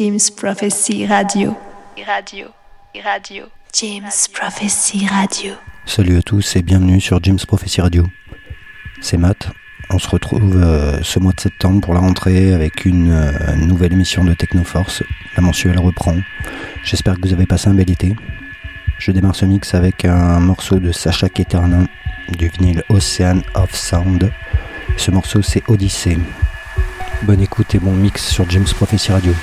James Prophecy Radio. Radio. Radio. James Prophecy Radio. Salut à tous et bienvenue sur James Prophecy Radio. C'est Matt. On se retrouve euh, ce mois de septembre pour la rentrée avec une euh, nouvelle émission de Technoforce. La mensuelle reprend. J'espère que vous avez passé un bel été. Je démarre ce mix avec un morceau de Sacha Keternin du vinyle Ocean of Sound. Ce morceau c'est Odyssey. Bonne écoute et bon mix sur James Prophecy Radio.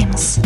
James,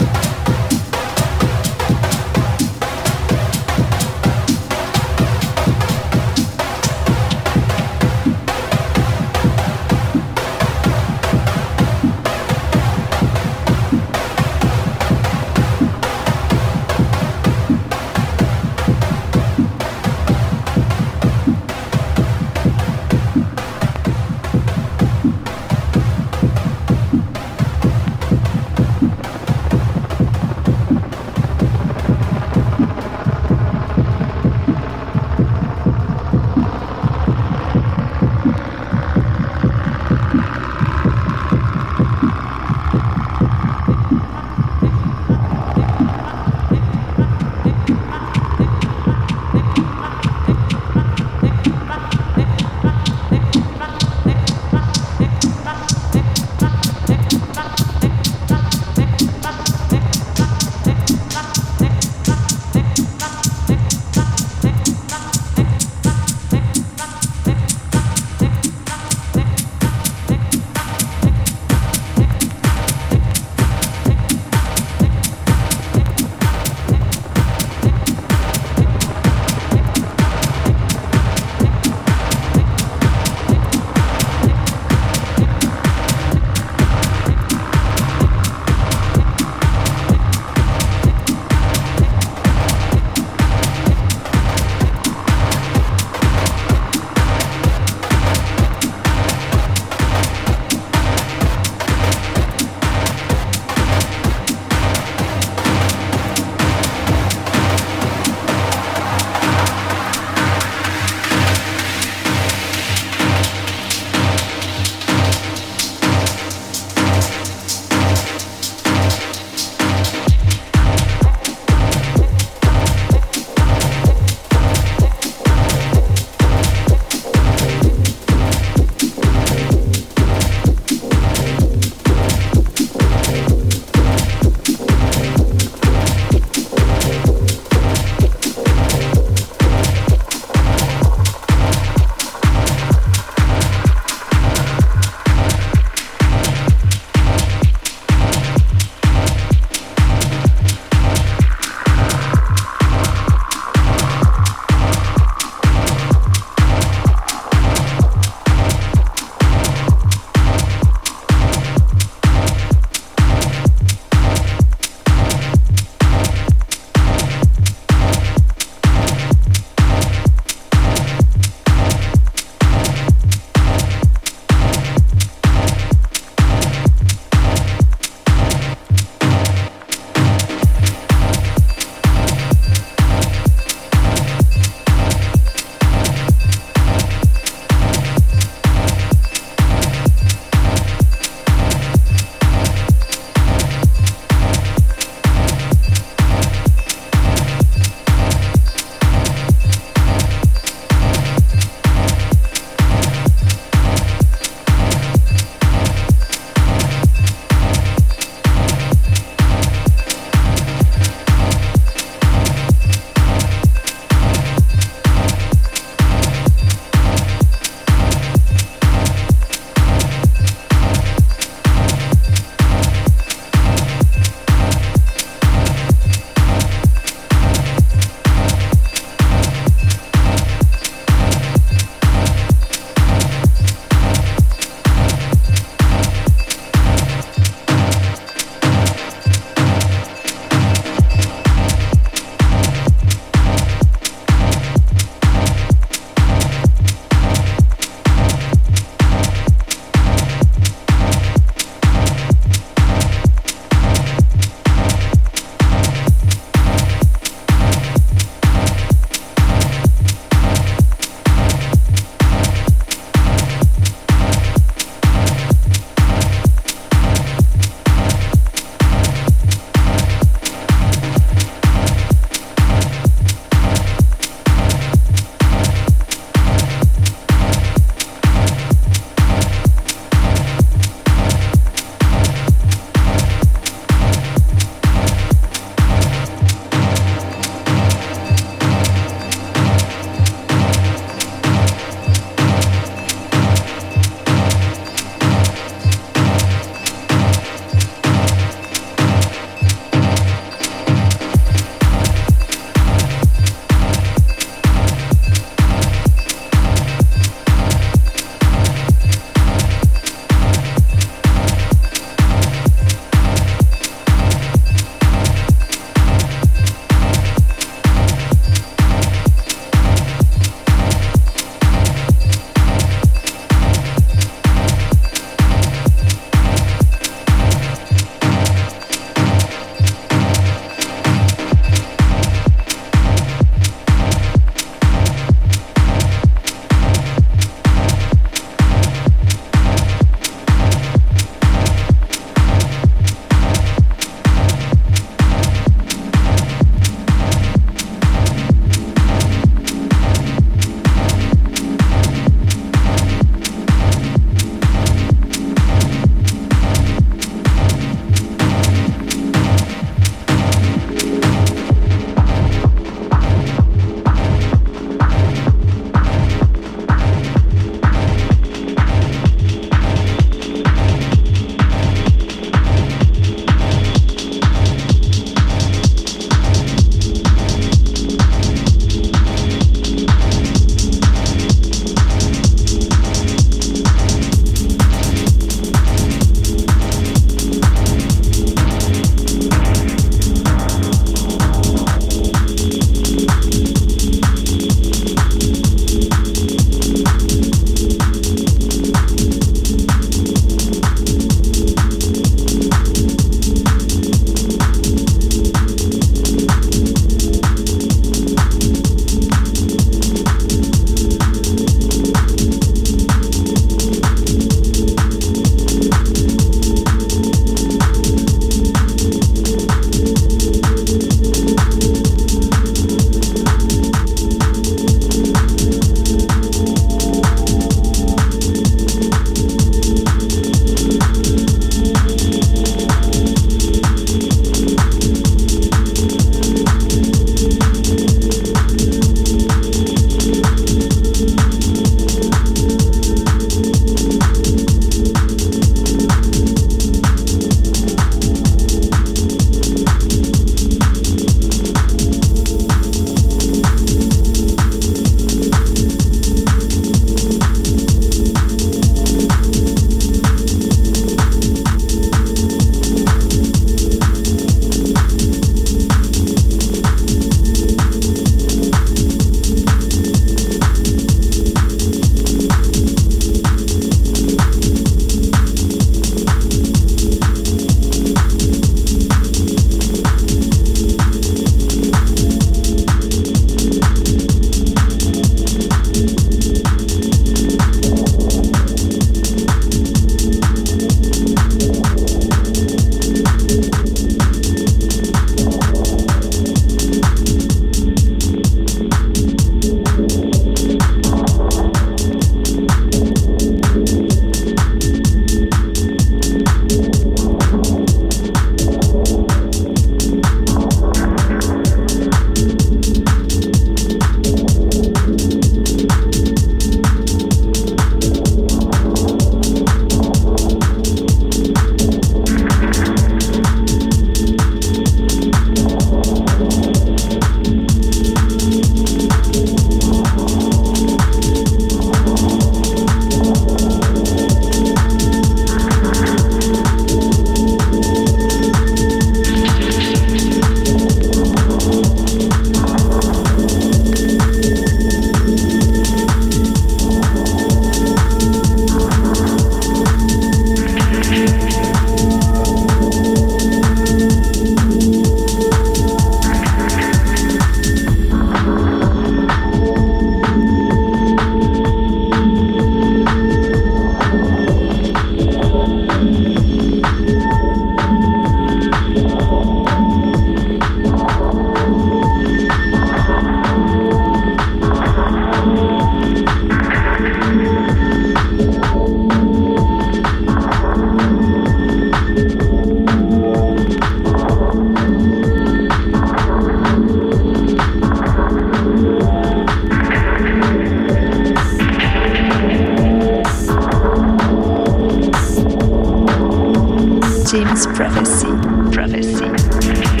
Prophecy. Prophecy.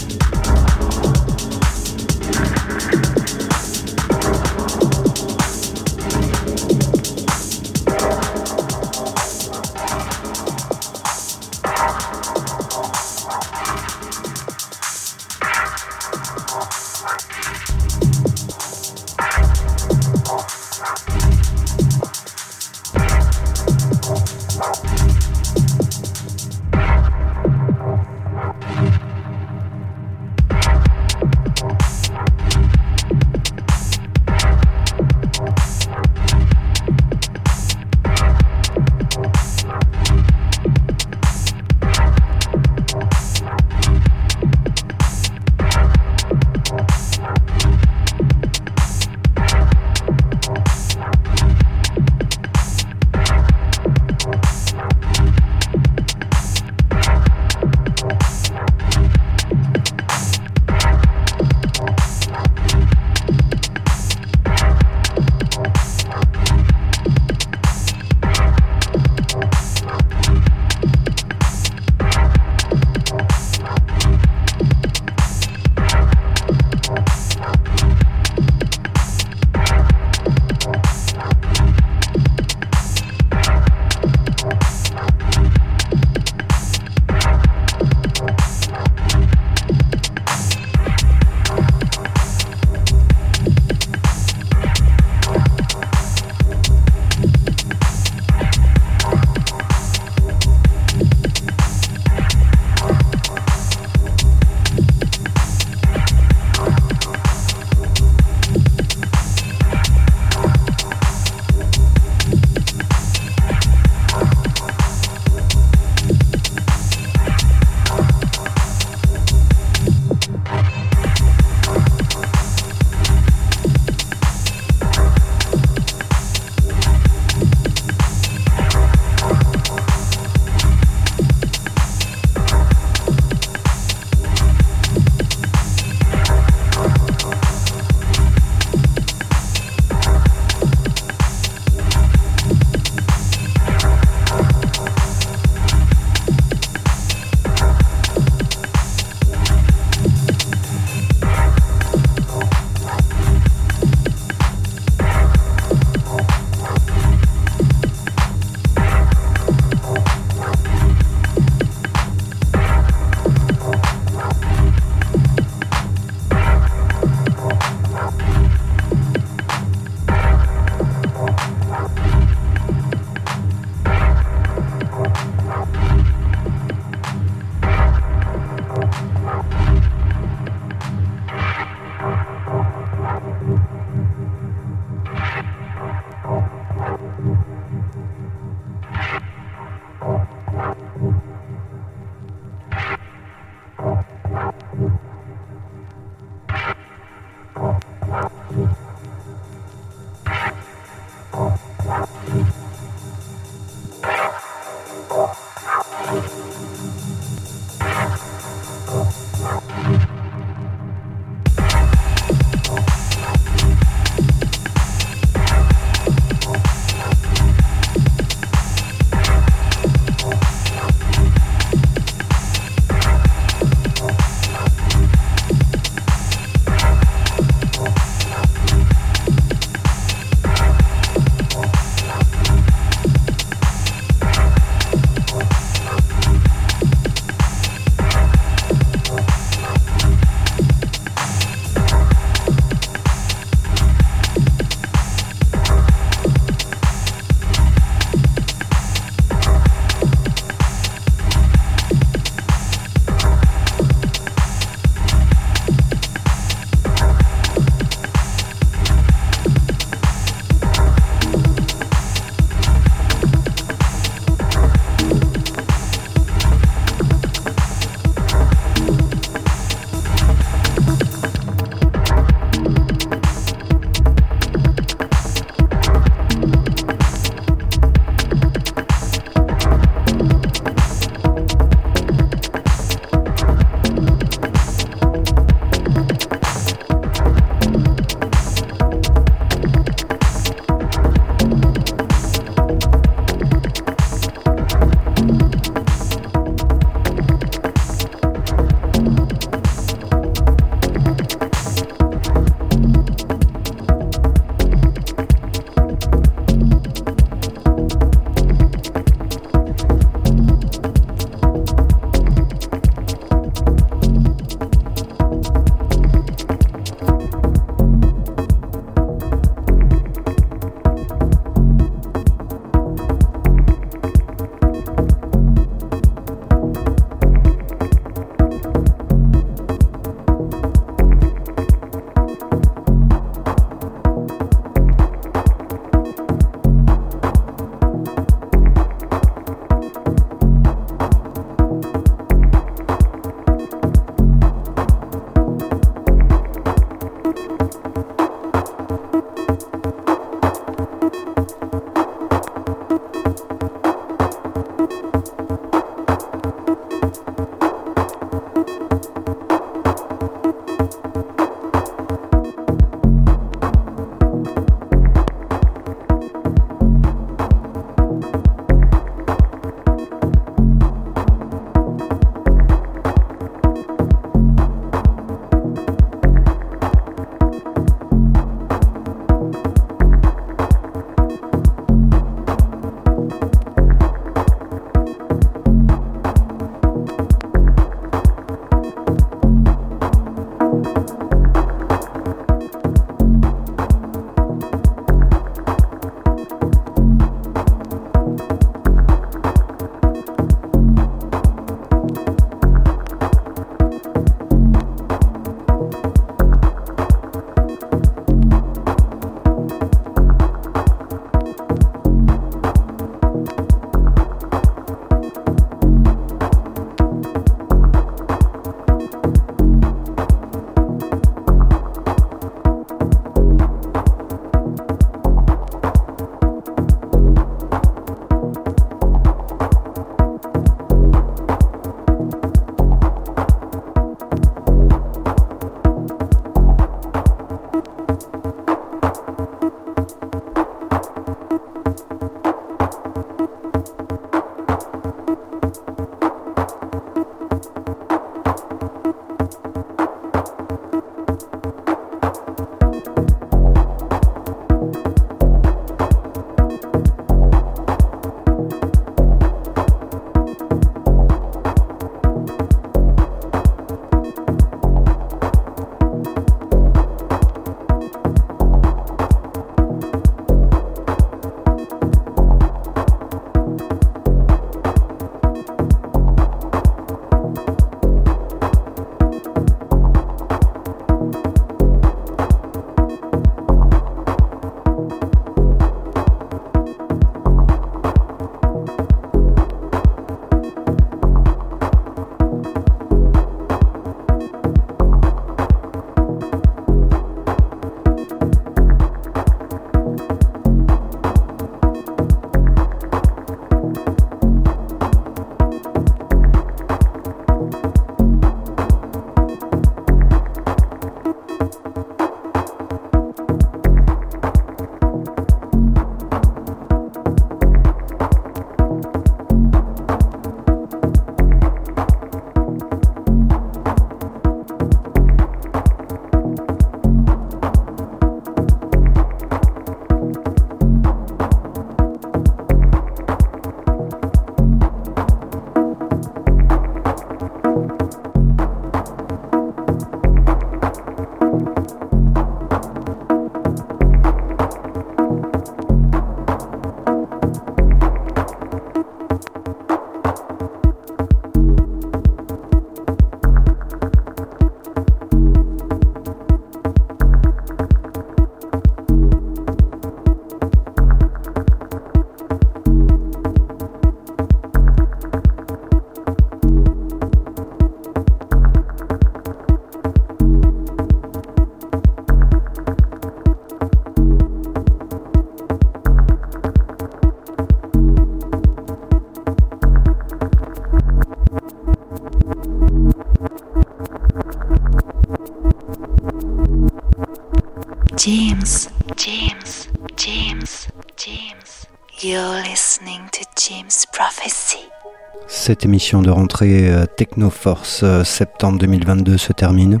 Cette émission de rentrée euh, Technoforce euh, septembre 2022 se termine.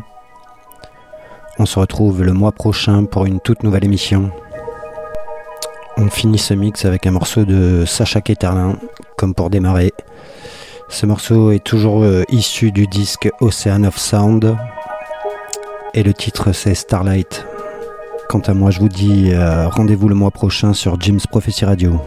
On se retrouve le mois prochain pour une toute nouvelle émission. On finit ce mix avec un morceau de Sacha Ketterlin, comme pour démarrer. Ce morceau est toujours euh, issu du disque Ocean of Sound. Et le titre c'est Starlight. Quant à moi, je vous dis rendez-vous le mois prochain sur Jim's Prophecy Radio.